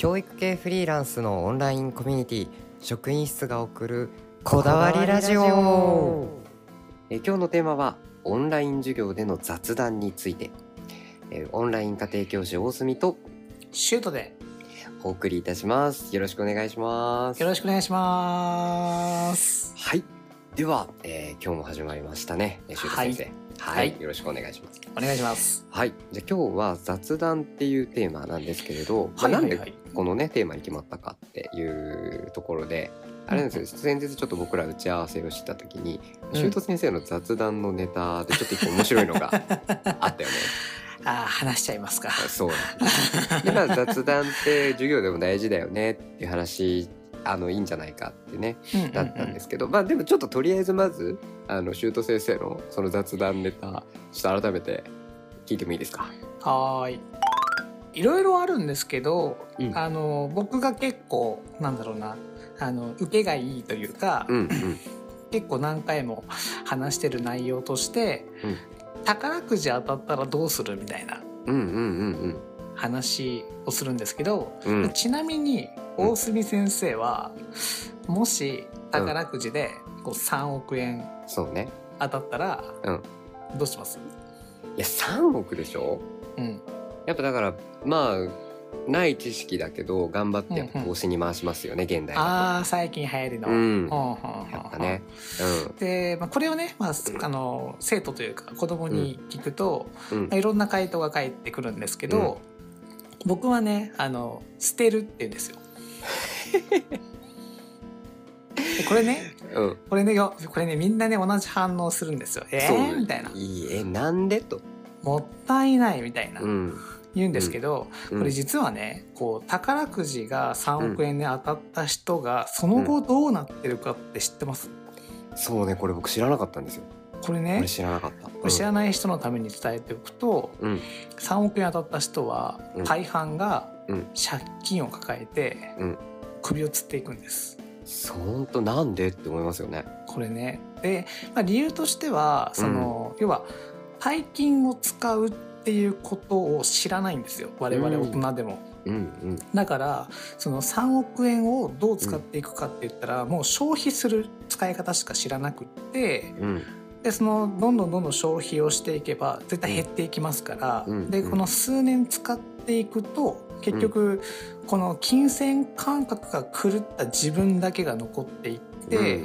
教育系フリーランスのオンラインコミュニティ職員室が送るこだわりラジオ。え今日のテーマはオンライン授業での雑談について。えオンライン家庭教師大隅とシュートで。お送りいたします。よろしくお願いします。よろしくお願いします。はい。では、えー今日も始まりましたね。えシュート先生。はい、はい。よろしくお願いします。お願いします。はい。じゃあ今日は雑談っていうテーマなんですけれど、まあはいはい。はいなんでこのねテーマに決まったかっていうところであれなんですよ。先日ちょっと僕ら打ち合わせをした時に、うん。シュート先生の雑談のネタでちょっと一個面白いのが あったよね。あー話しちゃいますか。そうで まあ雑談って授業でも大事だよねっていう話あのいいんじゃないかってねだったんですけど、まあでもちょっととりあえずまずあのシュート先生のその雑談ネタちょっと改めて聞いてもいいですか？はーいいろいろあるんですけど、うん。あの僕が結構なんだろうなあの受けがいいというか、うんうん。結構何回も 話してる内容として、うん。宝くじ当たったらどうするみたいな話をするんですけど、うん。うんちなみに大隅先生は、もし宝くじでこう3億円。当たったら、うん。どうします？いや3億でしょ？うんやっぱだからまあない知識だけど頑張ってやっぱうんうん投資に回しますよね、現代は。ああ最近流行りの、うんほんほんほんほんやっぱね。で、まあ、これをね、まあ、あの生徒というか子供に聞くと、うん。うんまあ、いろんな回答が返ってくるんですけど、僕はねあの捨てるって言うんですよ。で これねうん。これねよこれねみんなね同じ反応するんですよ。えー、みたいな。いいえなんで？と。もったいないみたいな、うん。言うんですけど、うんこれ実はねこう宝くじが3億円で当たった人がその後どうなってるかって知ってます、そうねこれ僕知らなかったんですよ。これね知らなかった。これ知らない人のために伝えておくと、うん。3億円当たった人はうん大半がうん借金を抱えてうん首をつっていくんです。そう本当なんで？って思いますよね。これねで、まあ、理由としてはその、要は大金を使うっていうことを知らないんですよ。我々大人でも。うん。うん。だからその3億円をどう使っていくかって言ったら、もう消費する使い方しか知らなくってうん。でそのどんどんどんどん消費をしていけば絶対減っていきますから、うん。うん。でこの数年使っていくと結局この金銭感覚が狂った自分だけが残っていって、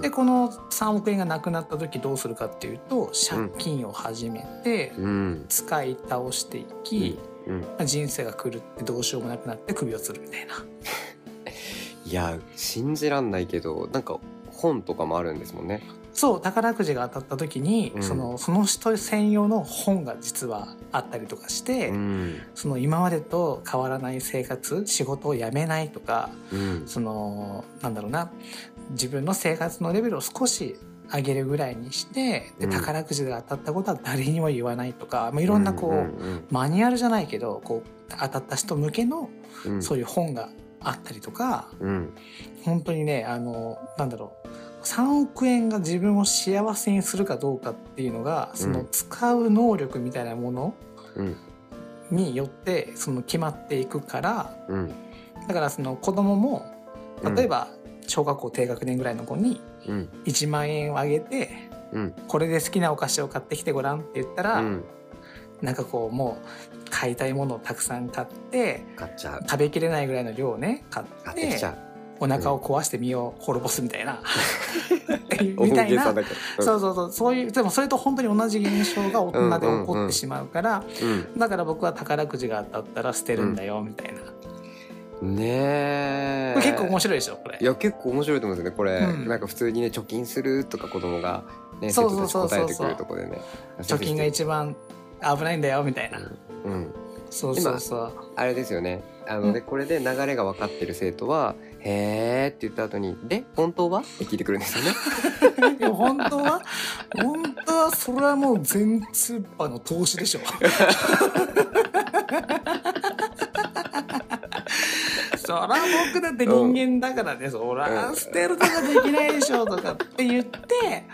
でこの3億円がなくなった時どうするかっていうと借金を始めてうん。使い倒していき、人生が狂ってどうしようもなくなって首をつるみたいな。いや信じらんないけどなんか本とかもあるんですもんね。そう宝くじが当たった時に、うん。そのその人専用の本が実はあったりとかして、うん。その今までと変わらない生活仕事を辞めないとかうん。そのなんだろうな自分の生活のレベルを少し上げるぐらいにしてでうん。宝くじが当たったことは誰にも言わないとか、まあ、いろんなこう、うんマニュアルじゃないけどこう当たった人向けのうん。うんそういう本があったりとか、うん。本当にねあのなんだろう3億円が自分を幸せにするかどうかっていうのがその使う能力みたいなものうん。によってその決まっていくからうん。だからその子供もうん例えば小学校低学年ぐらいの子にうん。1万円をあげてうん。これで好きなお菓子を買ってきてごらんって言ったら、うん。なんかこうもう買いたいものをたくさん買って買っちゃう。食べきれないぐらいの量をね買って。お腹を壊して身を滅ぼすみたいな、大 みたいな。げさだけど。そうそうそう。そういうでもそれと本当に同じ現象が大人で起こってしまうから、うん。だから僕は宝くじが当たったら捨てるんだよみたいな、うん。ねえ。これ結構面白いでしょこれ。いや結構面白いと思うんですよねこれ、うん。なんか普通にね貯金するとか子供がねそう生徒そうそうそう。たち答えてくるとこでね貯金が一番危ないんだよみたいな、うん、うん。そうそうそう。あれですよね。あのでこれで流れが分かってる生徒は「へーって言った後に「で本当は?」って聞いてくるんですよね。でも本当は？本当はそれはもう全通波の投資でしょそら僕だって人間だからね、そら捨てるとかできないでしょとかって言って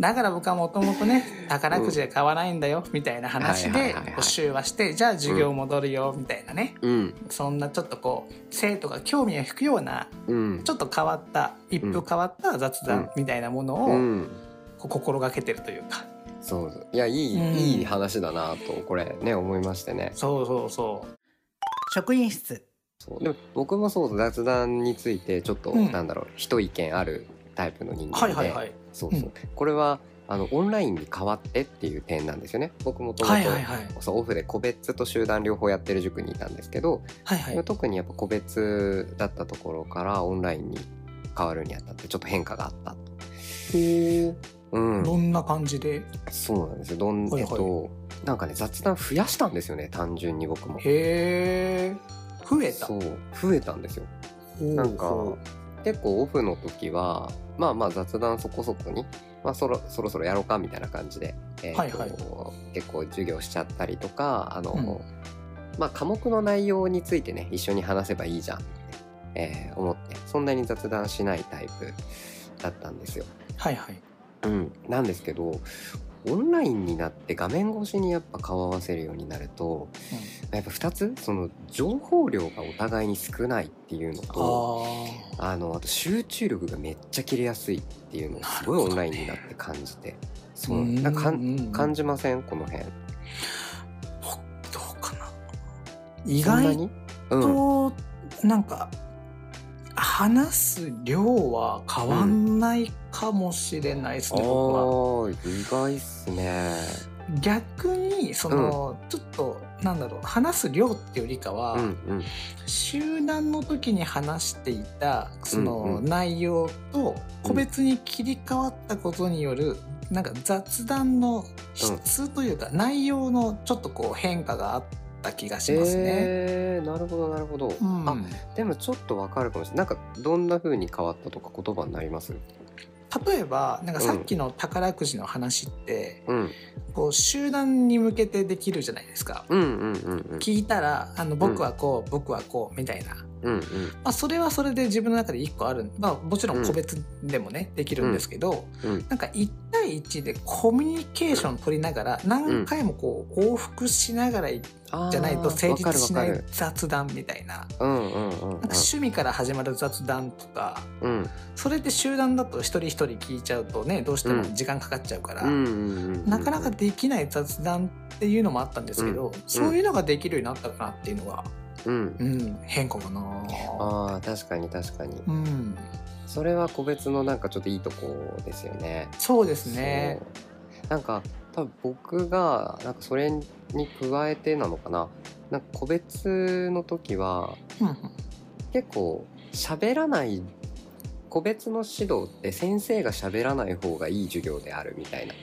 だから僕はもともとね宝くじで買わないんだよみたいな話で募集はしてじゃあ授業戻るよみたいなね、うん、そんなちょっとこう生徒が興味を引くような、うん、ちょっと変わった一風変わった雑談みたいなものを、こう心がけてるというか。そう。いやいい、うん、いい話だなとこれね思いましてね。そうそうそう。職員室そう。でも僕もそう雑談についてちょっと、うん、なんだろう一意見あるタイプの人間で、はいはいはい、そうそう、うん、これはあのオンラインに変わってっていう点なんですよね。僕もともとオフで個別と集団両方やってる塾にいたんですけど、はいはい、特にやっぱ個別だったところからオンラインに変わるにあたってちょっと変化があった。と。へうん、どんな感じで？そうなんですよ。どん、はいはい、えっとなんかね雑談増やしたんですよね単純に僕も。へえ増えた。そう。増えたんですよ。なんか結構オフの時はまあまあ雑談そこそこに、まあ、そろそろそろやろうかみたいな感じで、えーとはいはい、結構授業しちゃったりとかあの、うん、まあ科目の内容についてね一緒に話せばいいじゃんって、えー、思ってそんなに雑談しないタイプだったんですよ。はいはい。うん、なんですけどオンラインになって画面越しにやっぱ顔合わせるようになると、うん、やっぱ2つその情報量がお互いに少ないっていうのとあのあと集中力がめっちゃ切れやすいっていうのをすごいオンラインになって感じて。そう。なんか感じません？この辺。どうかな？意外と、うん、なんか話す量は変わんないかもしれないですね、うん、僕は。意外っすね。逆にその、うん、ちょっとなんだろう話す量っていうよりかは、うんうん、集団の時に話していたその内容と個別に切り替わったことによる、うん、なんか雑談の質というか、内容のちょっとこう変化があって。った気がしますね。えー、なるほどなるほど、うん、あでもちょっとわかるかもしれない。なんかどんな風に変わったとか言葉になります？例えばなんかさっきの宝くじの話って、うん、こう集団に向けてできるじゃないですか。うんうんうんうん、聞いたらあの僕はこう、うん、僕はこうみたいな。うんうん。まあ、それはそれで自分の中で一個ある、まあ、もちろん個別でもね、できるんですけど、なんか1対1でコミュニケーション取りながら何回もこう往復しながらじゃないと成立しない雑談みたいな。趣味から始まる雑談とか、うん、それで集団だと一人一人聞いちゃうとねどうしても時間かかっちゃうから、なかなかできない雑談っていうのもあったんですけど、そういうのができるようになったかなっていうのが、うん、うん、変化かな。あ確かに確かに、うん、それは個別のなんかちょっといいとこですよね。そうですね。なんか多分僕がなんかそれに加えてなのかな。なんか個別の時は結構喋らない個別の指導って先生が喋らない方がいい授業であるみたいな、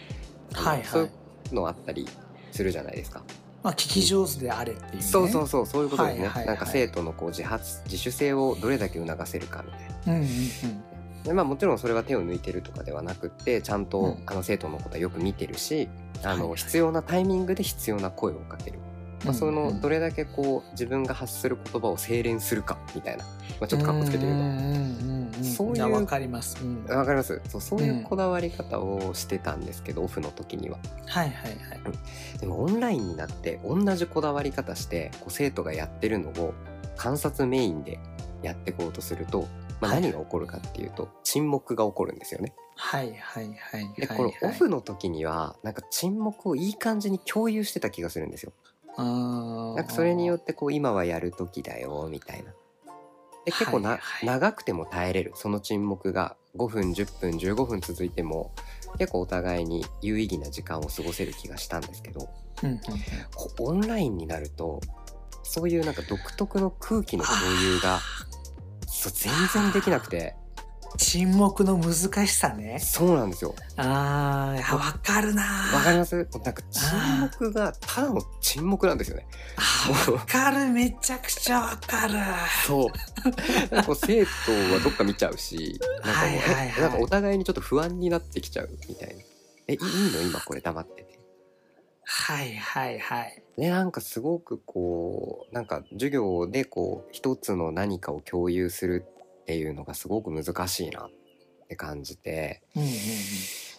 はいはい、そういうのあったりするじゃないですか。まあ、聞き上手であれっていう、ね、そうそうそうそういうことですね、はいはいはい、なんか生徒のこう自発自主性をどれだけ促せるかみたいな、うんうんうん。でまあ、もちろんそれは手を抜いてるとかではなくってちゃんと、あの生徒のことはよく見てるし、あの必要なタイミングで必要な声をかける。まあ、そのどれだけこう自分が発する言葉を精錬するかみたいな、まあ、ちょっとかっこつけて言うと。そういうわかります。わ、かります。そうそういうこだわり方をしてたんですけど、オフの時には。はいはいはい、でもオンラインになって同じこだわり方してこう生徒がやってるのを観察メインでやっていこうとするとまあ、何が起こるかっていうと、沈黙が起こるんですよね。はいはいはい、でこのオフの時にはなんか沈黙をいい感じに共有してた気がするんですよ。なんかそれによってこう今はやる時だよみたいな。で結構な、はい。はい、長くても耐えれる。その沈黙が5分10分15分続いても結構お互いに有意義な時間を過ごせる気がしたんですけど、うんうんうん、オンラインになるとそういうなんか独特の空気の共有がそう全然できなくて沈黙の難しさね。そうなんですよ。ああわかるなわかります？なんか沈黙がただの沈黙なんですよね。わかる。めちゃくちゃわかる。そう。なんか 生徒はどっか見ちゃうしなんかもう、はいはいはい、なんかお互いにちょっと不安になってきちゃうみたいな。えいいの？今これ黙ってて。はいはいはい。でなんかすごくこうなんか授業でこう一つの何かを共有するっていうのがすごく難しいなって感じて、うんうんうん、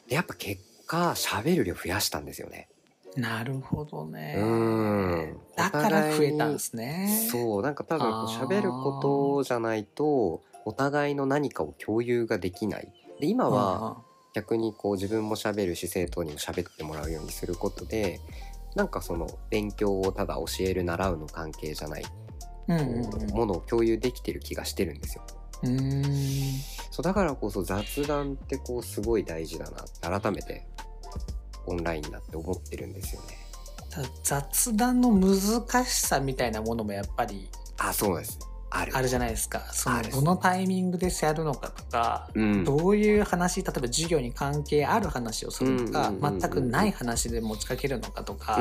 でやっぱ結果喋る量増やしたんですよね。なるほどね。うん。だから増えたんですね。そう、なんか多分喋ることじゃないと、お互いの何かを共有ができない。で、今は逆にこう自分も喋るし、生徒にも喋ってもらうようにすることで、なんかその勉強をただ教える習うの関係じゃない、うんうんうん、ものを共有できてる気がしてるんですよ。うん。そうだからこそ雑談ってこうすごい大事だなって改めてオンラインだって思ってるんですよね。雑談の難しさみたいなものもやっぱりあそうです。ある。あるじゃないですか。そのどのタイミングでやるのかとか、うん、どういう話例えば授業に関係ある話をするとか、全くない話で持ちかけるのかとか、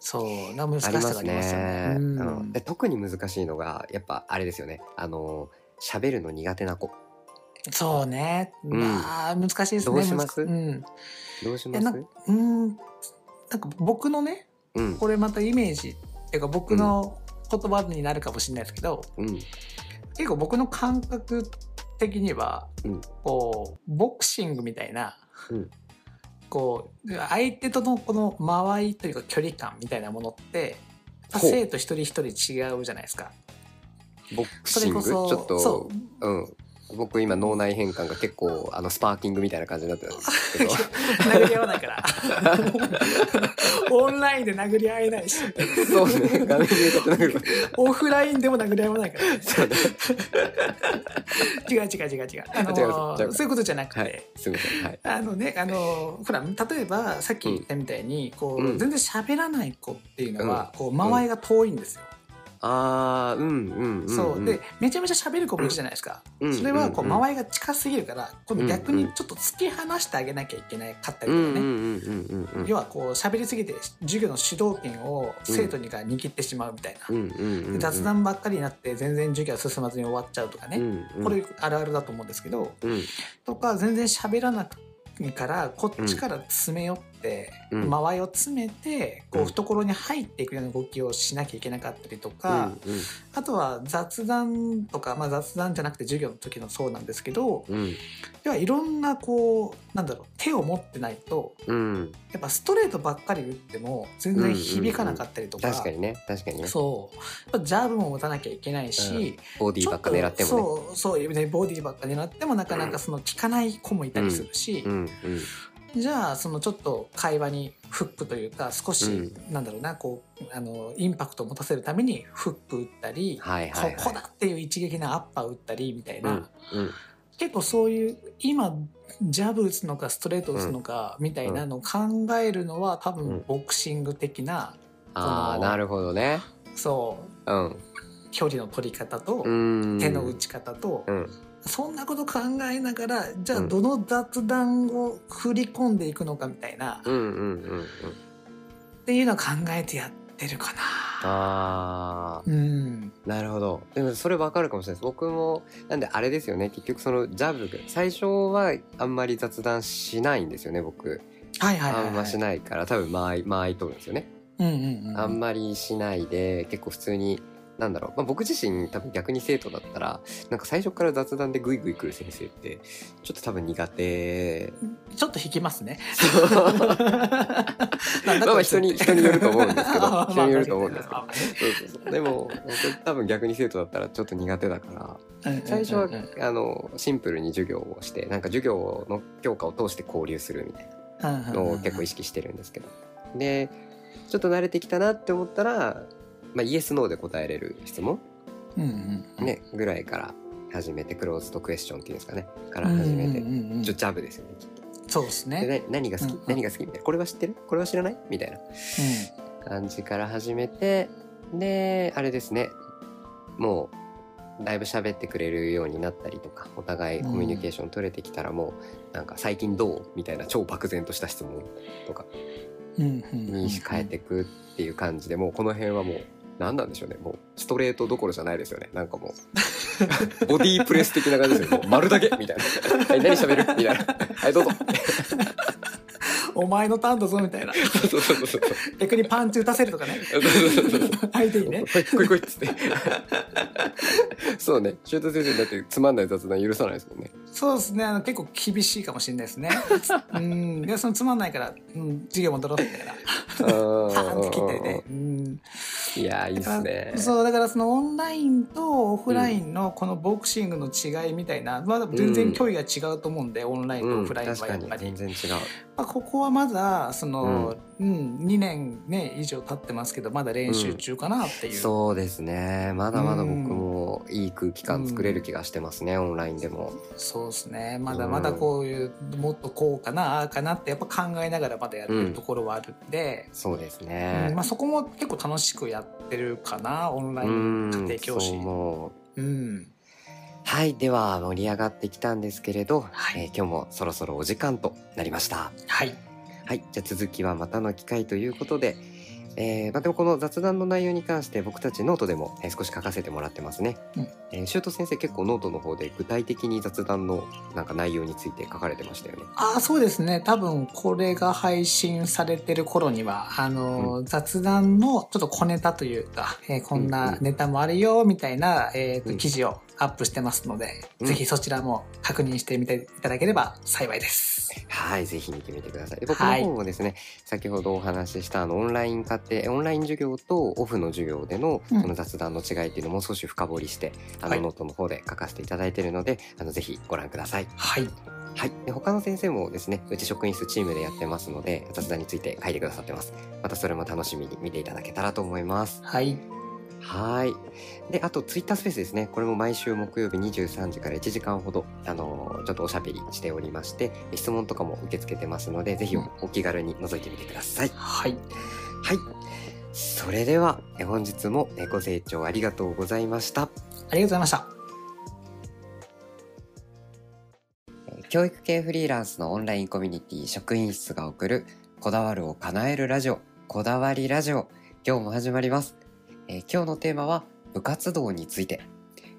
そうな難しさがありますよね。ね。うん、で特に難しいのがやっぱあれですよね。あの喋るの苦手な子。そうね。まあ、難しいですね。どうします、うん、どうします？うん、なんか僕のね、うん、これまたイメージっていうか僕の言葉になるかもしれないですけど、うん、結構僕の感覚的には、うん、こうボクシングみたいな、うん、こう相手とのこの間合いというか距離感みたいなものって生徒一人一人違うじゃないですか。ボクシング？ちょっとう、うん、僕今脳内変換が結構あのスパーキングみたいな感じになってるんですけど。殴り合わないから。オンラインで殴り合えないし。そうね。画面で殴るオフラインでも殴り合わないから、ね、そうね。違う違う違う違う。あのー、そういうことじゃなくて、はい、すみません、はい、あのねあのー、ほら例えばさっき言ったみたいに、こう、うん、全然喋らない子っていうのは、うん、こう間合いが遠いんですよ、ああうんうんうん、そう。でめちゃめちゃ喋る子もいるじゃないですか、それはこう間合いが近すぎるから今度逆にちょっと突き放してあげなきゃいけないかったりとかね。要はこう喋りすぎて授業の主導権を生徒にが握ってしまうみたいな、雑談ばっかりになって全然授業進まずに終わっちゃうとかね、これあるあるだと思うんですけど、とか全然喋らなくてからこっちから詰め寄っ、うん、間合いを詰めてこう懐に入っていくような動きをしなきゃいけなかったりとか、うんうん、あとは雑談とか、まあ、雑談じゃなくて授業の時のそうなんですけど、うん、ではいろんなこうなんだろう手を持ってないと、うん、やっぱストレートばっかり打っても全然響かなかったりとか、うんうんうん、確かにね。確かにね。そう。ジャブも持たなきゃいけないし、うん、ボディばっか狙ってもね。そうそうねボディばっか狙ってもなかなかその効かない子もいたりするし、うんうんじゃあそのちょっと会話にフックというか少し、うん、なんだろうなこうあのインパクトを持たせるためにフック打ったり、はいはいはい、ここだっていう一撃なアッパー打ったりみたいな、うんうん、結構そういう今ジャブ打つのかストレート打つのかみたいなのを考えるのは多分ボクシング的な、ああなるほどね。そう、うん、距離の取り方と手の打ち方と、うんそんなこと考えながらじゃあどの雑談を振り込んでいくのかみたいな、っていうのを考えてやってるかな。あうん、なるほど。でもそれ分かるかもしれないです。僕もなんであれですよね。結局そのジャブ最初はあんまり雑談しないんですよね僕、はいはい、はい、あんましないから。多分間合い間合い取るんですよね、うんうんうん、あんまりしないで結構普通になんだろう、まあ、僕自身多分逆に生徒だったらなんか最初から雑談でグイグイ来る先生ってちょっと多分苦手。ちょっと引きますね。まあ人に人によると思うんですけど人によると思うんですけど、そうそうそう。でも僕多分逆に生徒だったらちょっと苦手だから最初はあのシンプルに授業をしてなんか授業の教科を通して交流するみたいなのを結構意識してるんですけど。でちょっと慣れてきたなって思ったらまあ、イエス・ノーで答えれる質問、うんうん、ね、ぐらいから始めてクローズドクエスチョンっていうんですかね。から始めて、うんうんうん、ジャブですよねそうですね。で何が好き、うんうん、何が好きみたいな。これは知ってる？これは知らない？みたいな。感じから始めてであれですね。もうだいぶ喋ってくれるようになったりとかお互いコミュニケーション取れてきたらもうなんか最近どう？みたいな超漠然とした質問とかに変えていくっていう感じでもうこの辺はもう何なんでしょうね。もうストレートどころじゃないですよね。なんかもう。ボディープレス的な感じですよもう丸だけ。みたいな「はい何喋る?」みたいな「はいどうぞ」お前のターンだぞみたいな。そうそうそうそう逆にパンチ打たせるとかね。そうそうそうそう。相手にね。こいこいっつってそうね。シュート先生だってつまんない雑談許さないですもんね。そうですね。あの結構厳しいかもしれないですね。うん。でそのつまんないから、うん、授業戻ろうみたいな パーンって切ったりね、うん、いやーいいっすね。そうだからそのオンラインとオフラインのこのボクシングの違いみたいな、まあ全然距離が違うと思うんで、オンラインとオフラインはやっぱり、全然違う。まあ、ここはまだその、うん2年ね以上経ってますけどまだ練習中かなっていう、そうですね。まだまだ僕もいい空気感作れる気がしてますね、オンラインでも。そうですね。まだまだこういう、もっとこうかなああかなってやっぱ考えながらまだやってるところはあるんで、そうですうんねまあ、そこも結構楽しくやってるかなオンライうんン家庭教師。うん。はいでは盛り上がってきたんですけれど、はい。えー今日もそろそろお時間となりました。はいはいじゃあ続きはまたの機会ということでえーまあ、でもこの雑談の内容に関して僕たちノートでも、えー少し書かせてもらってますね、うん。えー、シュート先生結構ノートの方で具体的に雑談のなんか内容について書かれてましたよね。ああそうですね。多分これが配信されてる頃にはあの、雑談のちょっと小ネタというか、えーこんなネタもあるよみたいな、えーとうん。記事をアップしてますので、うんぜひそちらも確認してみていただければ幸いです。はい、ぜひ見てみてください。で僕のはい方もですね、先ほどお話ししたあのオンライン家庭、オンライン授業とオフの授業でのうんその雑談の違いっていうのも少し深掘りして、あはいのノートの方で書かせていただいているので、あのぜひご覧ください。はい。はい。で他の先生もですね、うち職員室チームでやってますので、雑談について書いてくださってます。またそれも楽しみに見ていただけたらと思います。はい。はい。で、あと、ツイッタースペースですね。これも毎週木曜日23時から1時間ほど、あのーちょっとおしゃべりしておりまして、質問とかも受け付けてますので、ぜひお気軽に覗いてみてください。はい。はい。それでは、え本日もえご清聴ありがとうございました。ありがとうございました。え教育系フリーランスのオンラインコミュニティ職員室が送るこだわるを叶えるラジオこだわりラジオ今日も始まります、えー今日のテーマは部活動について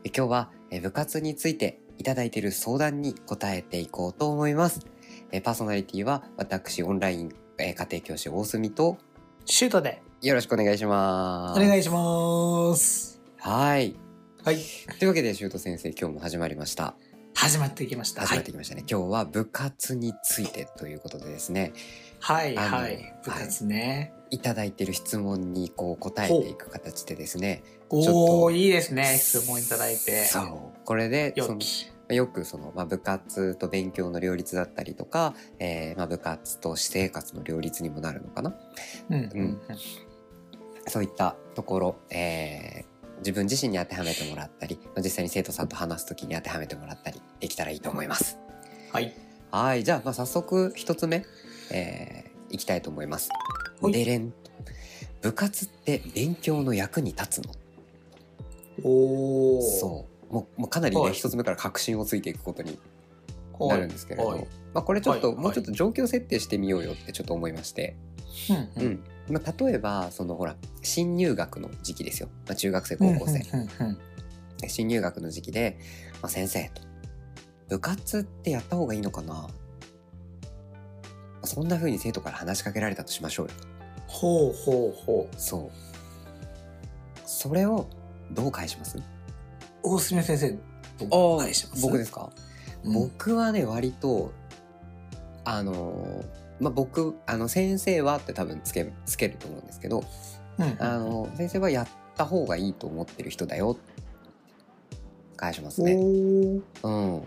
えー今日はえー部活についていただいている相談に答えていこうと思いますえーパーソナリティは私オンラインえー家庭教師大隅とシュートでよろしくお願いしますお願いします。はいはい。というわけでシュート先生今日も始まりました始まっていきました。始まってきましたね、今日は部活についてということでですねはい。はい。部活ね。いただいている質問にこう答えていく形でですねおとおいいですね。質問いただいて。そうこれでそのよくその、まあ、部活と勉強の両立だったりとか、えーまあ、部活と私生活の両立にもなるのかな？うん。うん。そういったところ、えー自分自身に当てはめてもらったりまあ実際に生徒さんと話す時に当てはめてもらったりできたらいいと思います。はい。はいじゃあ、まあ、早速一つ目、えーいきたいと思います。はい。でれん。部活って勉強の役に立つの。おお。そう。もうもうかなりねはい。一つ目から確信をついていくことにうなるんですけれど、はい。まあ、これちょっと、はい。もうちょっと状況設定してみようよってちょっと思いまして、うん。うん。まあ、例えばそのほら新入学の時期ですよ、まあ、中学生高校生、新入学の時期で、まあ、先生と。部活ってやった方がいいのかなまあそんな風に生徒から話しかけられたとしましょうよ。ほうほうほう。そう。それをどう返します？大隅先生、どう返します？僕ですか？うん。僕はね割とあのまあ僕あの先生はって多分つけつけると思うんですけどうん。あの先生はやった方がいいと思ってる人だよ返しますね。おうん。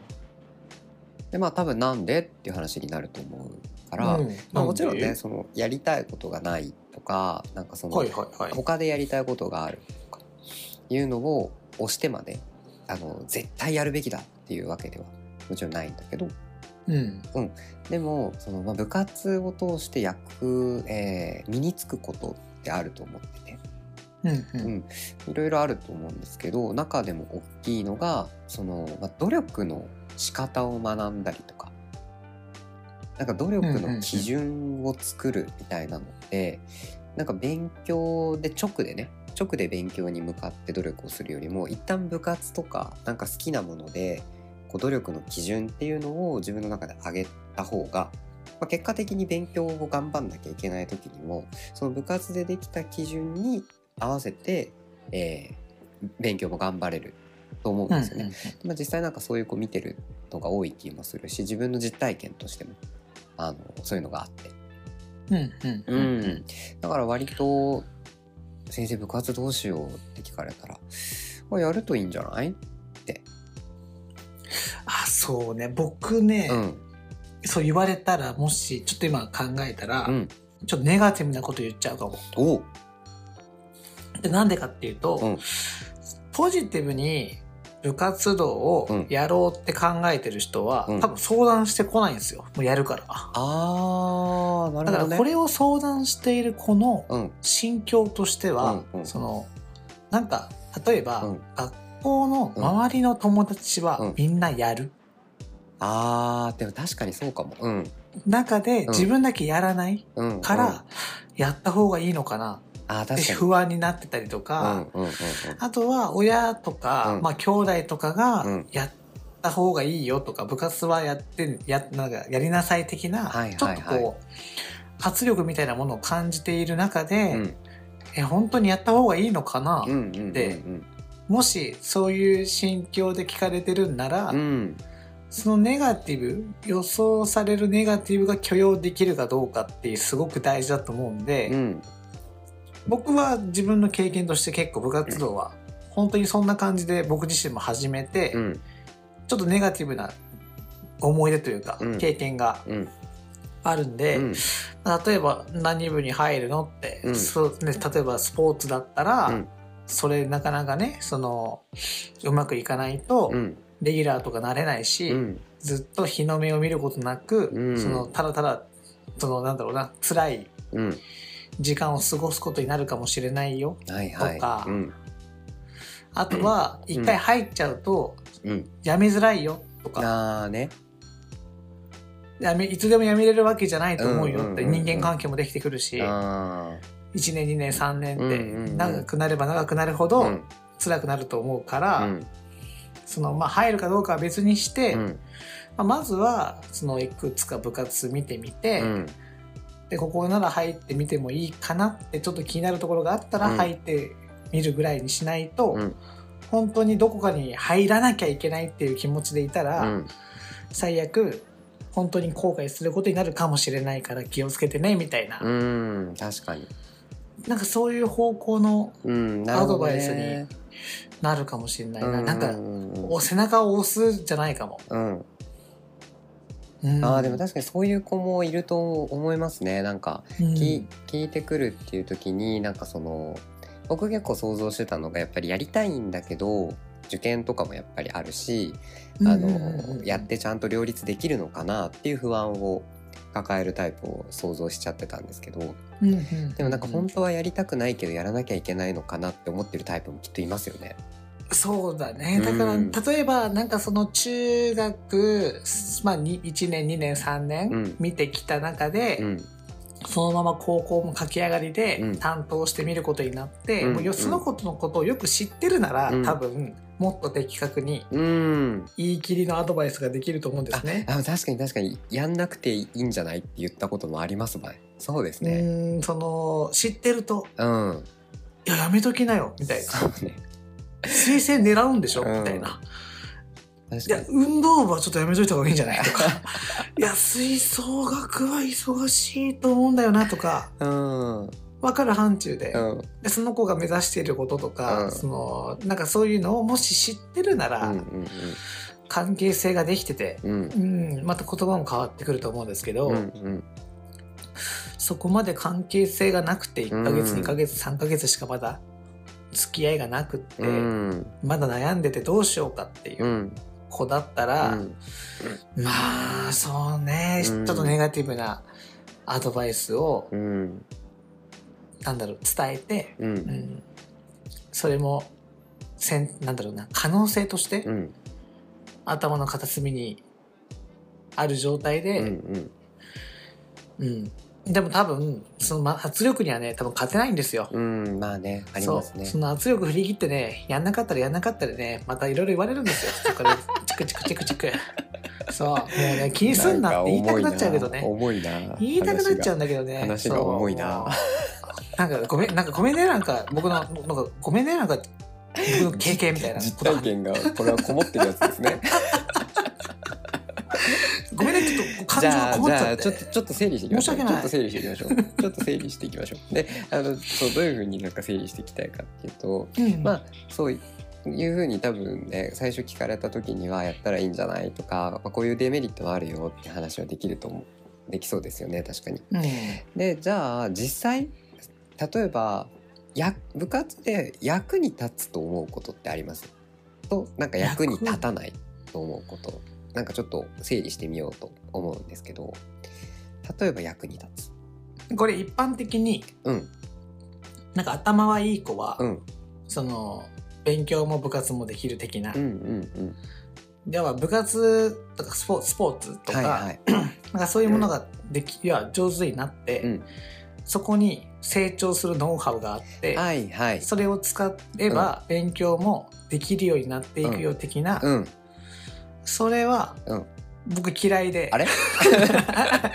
でまあ多分なんでっていう話になると思うから、うんまあ、もちろんねそのやりたいことがないとかなんかその、はいはいはい。他でやりたいことがあるとかいうのを押してまであの絶対やるべきだっていうわけではもちろんないんだけどうん。でもその、まあ、部活を通して役、えー身につくことってあると思っててうんう。うんんいろいろあると思うんですけど中でも大きいのがその、まあ、努力の仕方を学んだりとかなんか努力の基準を作るみたいなのって、なんか勉強で直でね直で勉強に向かって努力をするよりも一旦部活とかなんか好きなものでこう努力の基準っていうのを自分の中で上げた方がまあ、結果的に勉強を頑張んなきゃいけない時にもその部活でできた基準に合わせて、えー、勉強も頑張れると思うんですよね。まあ、実際なんかそういう子見てるのが多い気もするし自分の実体験としてもあのそういうのがあって。うんうんうん。うん、だから割と先生部活どうしようって聞かれたらやるといいんじゃないって。あそうね。僕ね、うん、そう言われたらもしちょっと今考えたら、うん、ちょっとネガティブなこと言っちゃうかも。おでなんでかっていうと、うん、ポジティブに部活動をやろうって考えてる人は、うん、多分相談してこないんですよ。もうやるから。ああ、なるほど、ね、だからこれを相談している子の心境としては、うん、その、なんか、例えば、うん、学校の周りの友達はみんなやる。ああ、でも確かにそうかも。うん。中で自分だけやらないから、やった方がいいのかな。あ確かに。不安になってたりとか、あとは親とか、うん、まあ兄弟とかがやった方がいいよとか、部活はやってやなんかやりなさい的な、ちょっとこう圧力みたいなものを感じている中で、うん、え本当にやった方がいいのかな？って、もしそういう心境で聞かれてるんなら、うん、そのネガティブ予想されるネガティブが許容できるかどうかっていうすごく大事だと思うんで、うん、僕は自分の経験として結構部活動は本当にそんな感じで僕自身も始めて、うん、ちょっとネガティブな思い出というか、経験があるんで、うん、例えば何部に入るのって、うん、そうね、例えばスポーツだったら、それなかなかねそのうまくいかないと、レギュラーとかなれないし、ずっと日の目を見ることなく、そのただただそのなんだろうな辛い、時間を過ごすことになるかもしれないよ。とか、はい。はいうん、あとは一回入っちゃうとやめづらいよ。とか、あね。やめいつでもやめれるわけじゃないと思うよって人間関係もできてくるし、1年2年3年って長くなれば長くなるほど辛くなると思うから、そのまあ入るかどうかは別にして、まあ、まずはそのいくつか部活見てみて、でここなら入ってみてもいいかなってちょっと気になるところがあったら入ってみるぐらいにしないと、うん、本当にどこかに入らなきゃいけないっていう気持ちでいたら、うん、最悪本当に後悔することになるかもしれないから気をつけてねみたいな。うん。確かに。なんかそういう方向のアドバイスになるかもしれないな。うん、なんか、背中を押すじゃないかも。うん、ああでも確かにそういう子もいると思いますね。なんか、うん、聞いてくるっていう時になんかその僕結構想像してたのがやっぱりやりたいんだけど受験とかもやっぱりあるしあの、やってちゃんと両立できるのかなっていう不安を抱えるタイプを想像しちゃってたんですけど、でもなんか本当はやりたくないけどやらなきゃいけないのかなって思ってるタイプもきっといますよね。そうだね。だから、うん、例えば、なんかその中学、まあ、1年、2年、3年見てきた中で、うん、そのまま高校も駆け上がりで担当してみることになって、うん、もうそのことのことをよく知ってるなら、多分、もっと的確に言い切りのアドバイスができると思うんですね。あ確かに確かにやんなくていいんじゃないって言ったこともありますばい。そうですね。うんその知ってると、うん、いややめときなよみたいな。そうね。推薦狙うんでしょ、みたいな。いや、運動部はちょっとやめといた方がいいんじゃない？とか。いや、吹奏楽は忙しいと思うんだよなとか。うん。分かる範疇で。うん、でその子が目指していることとか、うん、そのなんかそういうのをもし知ってるなら、うんうんうん、関係性ができてて、うん、また言葉も変わってくると思うんですけど、うんうん、そこまで関係性がなくて1ヶ月、2ヶ月3ヶ月しかまだ付き合いがなくって、うん、まだ悩んでてどうしようかっていう子だったら、うん、まあそうね、ちょっとネガティブなアドバイスを、うん、なんだろう伝えて、うん。それもせんなんだろうな可能性として、頭の片隅にある状態で、うん。うんでも多分、その圧力にはね、多分勝てないんですよ。うん、まあね、ありますね。その圧力振り切ってね、やんなかったらやんなかったらね、またいろいろ言われるんですよ。そこで、チクチクチクチク。そう。もうね気にすんなって言いたくなっちゃうけどね。重いな言いたくなっちゃうんだけどね。話が重いな。なんかごめんなんかごめんねなんか僕のなんかごめんねなんか僕の経験みたいな実体験がこれはこもってるやつですね。ごめんねちょっと感情がこもっちゃって。ちょっとちょっと整理していきましょう。ちょっと整理していきましょう。ちょっと整理していきましょう。であのそうどういうふうになんか整理していきたいかっていうと、うん。まあそういうふうに多分ね最初聞かれた時にはやったらいいんじゃないとか、まあ、こういうデメリットはあるよって話はできると思う。できそうですよね確かに。うん。でじゃあ実際例えばや部活で役に立つと思うことってあります？となんか役に立たないと思うことなんかちょっと整理してみようと思うんですけど例えば役に立つ。これ一般的にうん。なんか頭はいい子は、うん。その勉強も部活もできる的な、うんうんうん。では部活とかスポーツスポーツとか、はいはいなんかそういうものができ、いや上手になって、うん。そこに成長するノウハウがあって、はいはい。それを使えば勉強もできるようになっていくよ的な、うんそれは、うん。僕嫌いで。あれ？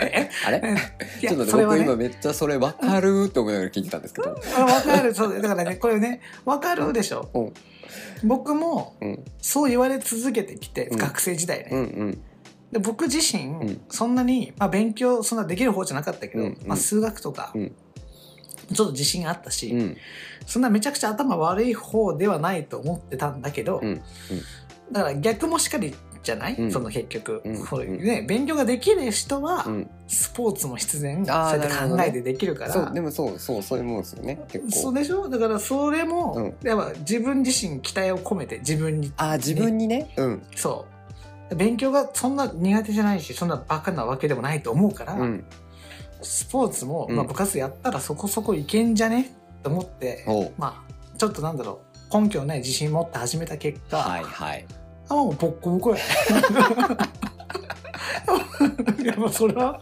え あれ？ちょっとね。僕今めっちゃそれ分かるって思いながら聞いてたんですけど。あわかる。そうだからね。これねわかるでしょ、うん。僕もうん。そう言われ続けてきて、うん。学生時代ね、うんうん。で僕自身、ん。そんなに、まあ、勉強そんなできる方じゃなかったけど、うんうん。まあ、数学とか、うん。ちょっと自信があったし、うん。そんなめちゃくちゃ頭悪い方ではないと思ってたんだけど、うん。だから逆もしかりじゃない、うん。その結局、うん。こうね、勉強ができる人は、うん。スポーツも必然そうやって考えてできるから、そうでもそうそうそういうもんですよね。結構。そうでしょ？だからそれも、うん。やっぱ自分自身期待を込めて自分に。あー自分にね？うん。そう。勉強がそんな苦手じゃないしそんなバカなわけでもないと思うから、うん。スポーツも、うん。まあ、部活やったらそこそこいけんじゃね？と思って、まあちょっとなんだろう。根拠のない自信持って始めた結果、はいはいあもうボッコボコや。い やまあそれは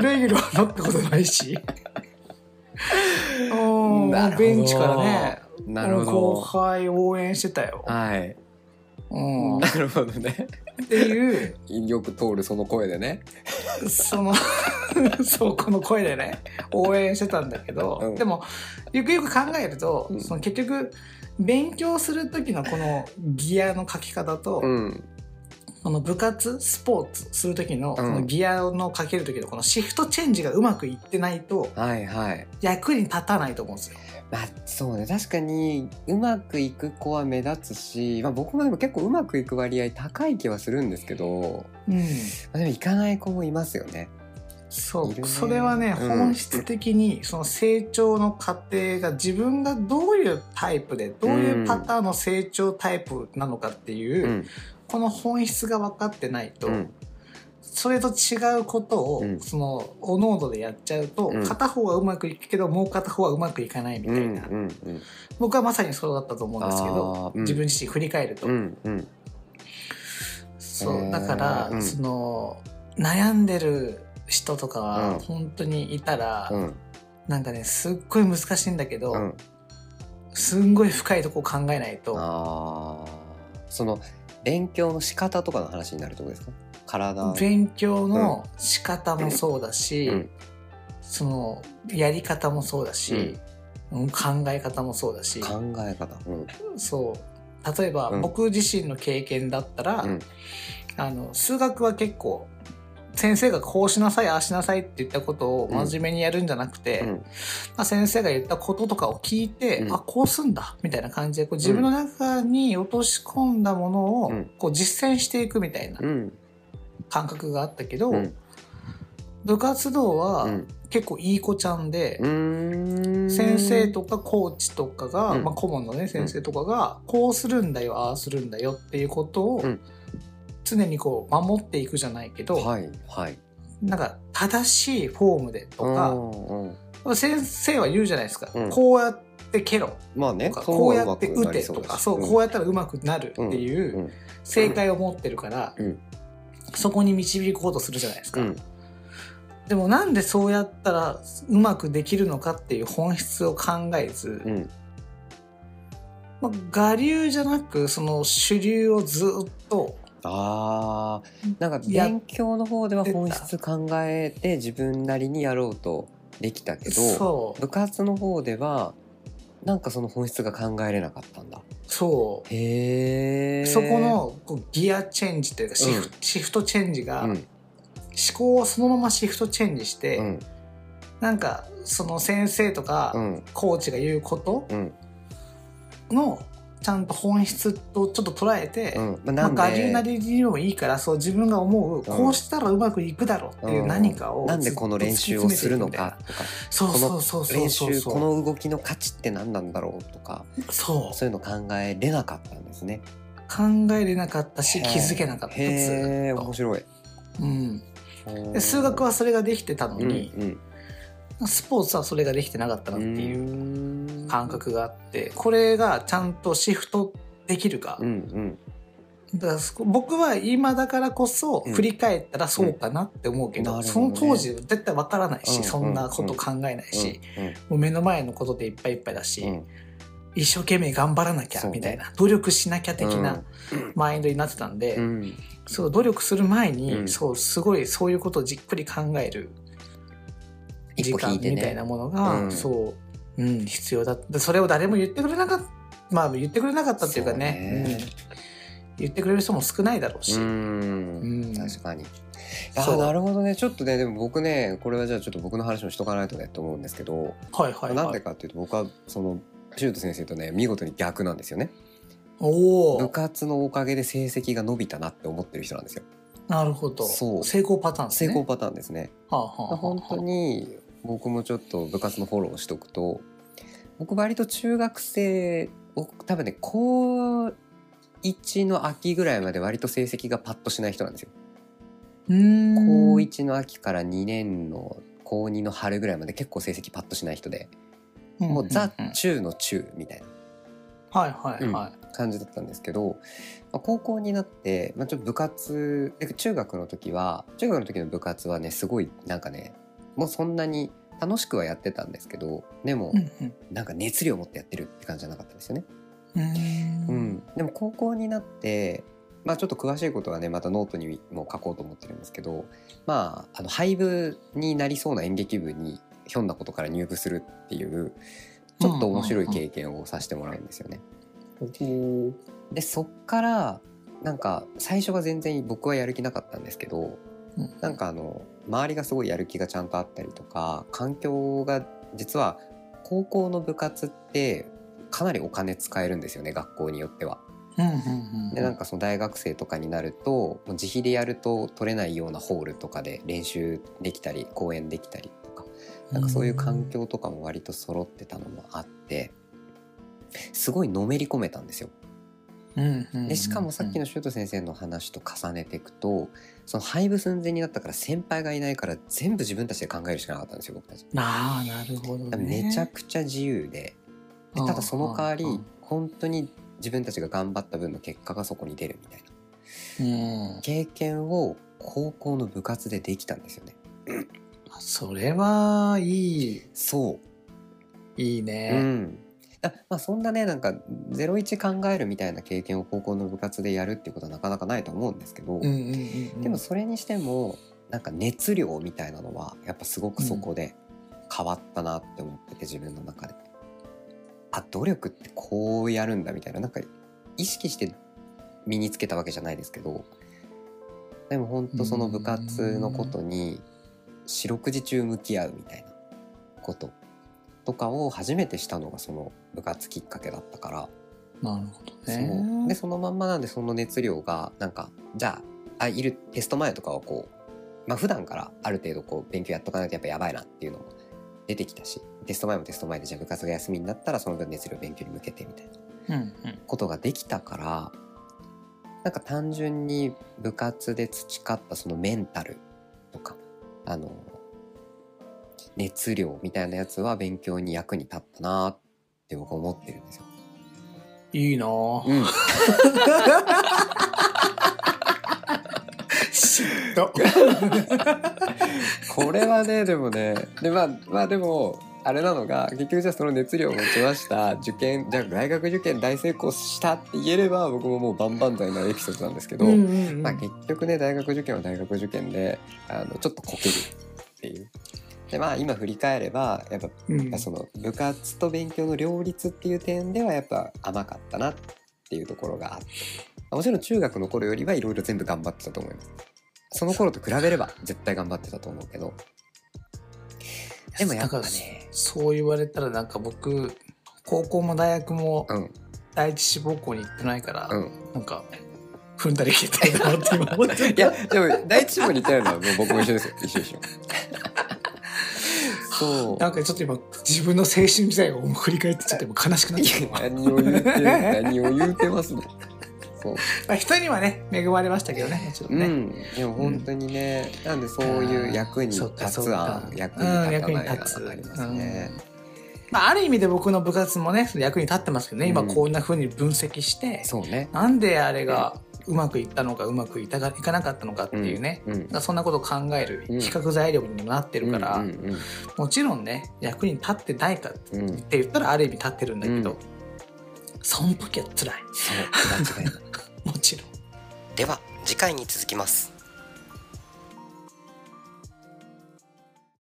レギュラーなったことないし。うんベンチからね。なるほ後ど輩応援してたよ、はい。うん、っ なるほどね。ていう。よく通るその声でね。そのそうこの声でね応援してたんだけど、うん。でもよくよく考えると、うん。その結局勉強する時のこのギアの書き方と、うん。この部活スポーツする時のうん。このギアのかける時のこのシフトチェンジがうまくいってないとはいはい。役に立たないと思うんですよ。まあそうね。確かにうまくいく子は目立つし、まあ、僕もでも結構うまくいく割合高い気はするんですけど、うん、まあ、でもいかない子もいますよね。そう。それはね、うん。本質的にその成長の過程が自分がどういうタイプでどういうパターンの成長タイプなのかっていう、うん。この本質が分かってないと、うん。それと違うことを、うん。そのおのおのでやっちゃうと、うん。片方はうまくいくけどもう片方はうまくいかないみたいな、僕はまさにそうだったと思うんですけど、自分自身振り返ると、そう。だから、うん。その悩んでる人とかうん。は本当にいたら、うん。なんかねすっごい難しいんだけど、うん。すんごい深いとこ考えないと。その勉強の仕方とかの話になるとこですか？体。勉強の仕方もそうだし、うん。そのやり方もそうだし、うん考え方もそうだし。考え方。うん。そう。例えば、うん。僕自身の経験だったら、うん。あの数学は結構先生がこうしなさいああしなさいって言ったことを真面目にやるんじゃなくて、うん。まあ、先生が言ったこととかを聞いて、うん。あこうすんだみたいな感じでこう自分の中に落とし込んだものをうん。こう実践していくみたいなうん。感覚があったけど、うん。部活動はうん。結構いい子ちゃんで、先生とかコーチとかが、うん。まあ、顧問のね先生とかがこうするんだよああするんだよっていうことをうん常にこう守っていくじゃないけど、はいはい。なんか正しいフォームでとか、うんうん先生は言うじゃないですか、うん。こうやって蹴ろまあねこうやって打てとかそう、ん。こうやったらうまくなるっていううん。正解を持ってるから、うん。そこに導こうとするじゃないですか、うん。でもなんでそうやったらうまくできるのかっていう本質を考えず、うん。まあ、我流じゃなくその主流をずっとあー。なんか勉強の方では本質考えて自分なりにやろうとできたけど部活の方ではなんかその本質が考えれなかったんだ。そう。へえそこのギアチェンジというかシフうん、シフトチェンジが、うん、思考をそのままシフトチェンジして、うん、なんかその先生とか、コーチが言うことのちゃんと本質とちょっと捉えて、うん。まあ、我流なりでもいいからそう自分が思う、こうしたらうまくいくだろうっていう何かを、なんでこの練習をするのかとか。そうそうそうそう。練習この動きの価値って何なんだろうとか。そう。そういうの考えれなかったんですね。考えれなかったし気づけなかった。へえ面白い、うん、で数学はそれができてたのに、うんうん。スポーツはそれができてなかったなっていう感覚があってこれがちゃんとシフトできるか,、うんうん、だから僕は今だからこそ振り返ったらそうかなって思うけどうん、その当時絶対わからないし、うん、そんなこと考えないし、うん、もう目の前のことでいっぱいいっぱいだし、一生懸命頑張らなきゃみたいな、努力しなきゃ的なマインドになってたんで、そう努力する前に、そうすごいそういうことをじっくり考える。時間みたいなものが、うん、そう、うん、必要だ。ったそれを誰も言ってくれなかったまあ言ってくれなかったっていうかね、ね、うん、言ってくれる人も少ないだろうし。うん。確かに。あなるほどね。ちょっとねでも僕ねこれはじゃあちょっと僕の話もしとかないとねと思うんですけど、はいはい、はい、なんでかっていうと僕はそのシュート先生とね見事に逆なんですよね。お部活のおかげで成績が伸びたなって思ってる人なんですよ。なるほど。そう。成功パターンですね。成功パターンですね。はあはあはあ、本当に僕もちょっと部活のフォローしとくと僕割と中学生多分ね高1の秋ぐらいまで割と成績がパッとしない人なんですよ。高1の秋から2年の高2の春ぐらいまで結構成績パッとしない人で、もうザ・中の中みたいな。はいはいはい、うん、感じだったんですけど、まあ、高校になって、まあ、ちょっと部活中学の時は中学の時の部活はねすごいなんかねもうそんなに楽しくはやってたんですけどでも、うんうん、なんか熱量を持ってやってるって感じじゃなかったんですよね。うん、でも高校になってまあちょっと詳しいことはねまたノートにも書こうと思ってるんですけどまああの廃部になりそうな演劇部にひょんなことから入部するっていうちょっと面白い経験をさせてもらうんですよね。でそっからなんか最初は全然僕はやる気なかったんですけどなんかあの周りがすごいやる気がちゃんとあったりとか環境が実は高校の部活ってかなりお金使えるんですよね学校によっては。でなんかその大学生とかになるともう自費でやると取れないようなホールとかで練習できたり公演できたりとかなんかそういう環境とかも割と揃ってたのもあってすごいのめり込めたんですよ。でしかもさっきのシュート先生の話と重ねていくとその廃部寸前になったから先輩がいないから全部自分たちで考えるしかなかったんですよ僕たち。あなるほど、ね、めちゃくちゃ自由ででただその代わり本当に自分たちが頑張った分の結果がそこに出るみたいな経験を高校の部活でできたんですよね。それはいい。そう。いいね。うんあまあそんなねなんか01考えるみたいな経験を高校の部活でやるっていうことはなかなかないと思うんですけど、でもそれにしてもなんか熱量みたいなのはやっぱすごくそこで変わったなって思ってて自分の中で。あ努力ってこうやるんだみたいな。なんか意識して身につけたわけじゃないですけどでも本当その部活のことに四六時中向き合うみたいなこととかを初めてしたのがその部活きっかけだったから。なるほどね。でそのまんまなんでその熱量がなんかじゃああいるテスト前とかはこうまあ普段からある程度こう勉強やっとかないとやっぱやばいなっていうのも出てきたしテスト前もテスト前でじゃあ部活が休みになったらその分熱量勉強に向けてみたいなことができたから、なんか単純に部活で培ったそのメンタルとかあの熱量みたいなやつは勉強に役に立ったなって僕は思ってるんですよ。いいなうん。これはねでもねでまあまあでもあれなのが結局じゃあその熱量を持ちました受験じゃあ大学受験大成功したって言えれば僕ももう万々歳なエピソードなんですけど、うんうんうん、まあ、結局ね大学受験は大学受験であのちょっとこけるっていう。でまあ今振り返ればやっぱ、うん、その部活と勉強の両立っていう点ではやっぱ甘かったなっていうところがあって。もちろん中学の頃よりはいろいろ全部頑張ってたと思います。その頃と比べれば絶対頑張ってたと思うけど。でもやっぱね。そう言われたらなんか僕高校も大学も第一志望校に行ってないから、うん、なんか踏んだり消えたいなって今思っていやでも第一志望に行ってないのはもう僕も一緒ですよ。一緒一緒そう。なんかちょっと今自分の青春時代を振り返ってちょっと今悲しくなっちゃう何を言うて何を言うてますね。そう。まあ、人にはね恵まれましたけどねもちろんね、うん、でも本当にね、うん、なんでそういう役に立つ案役に立たない案ありますね、まあ、ある意味で僕の部活もね役に立ってますけどね、今こんなふうに分析して、そうね、なんであれがうまくいったのかうまくいたがいかなかったのかっていうね、うんうん、そんなことを考える比較材料にもなってるから、もちろんね役に立ってないかって言ったらある意味立ってるんだけど、その 時は辛い。もちろん。では次回に続きます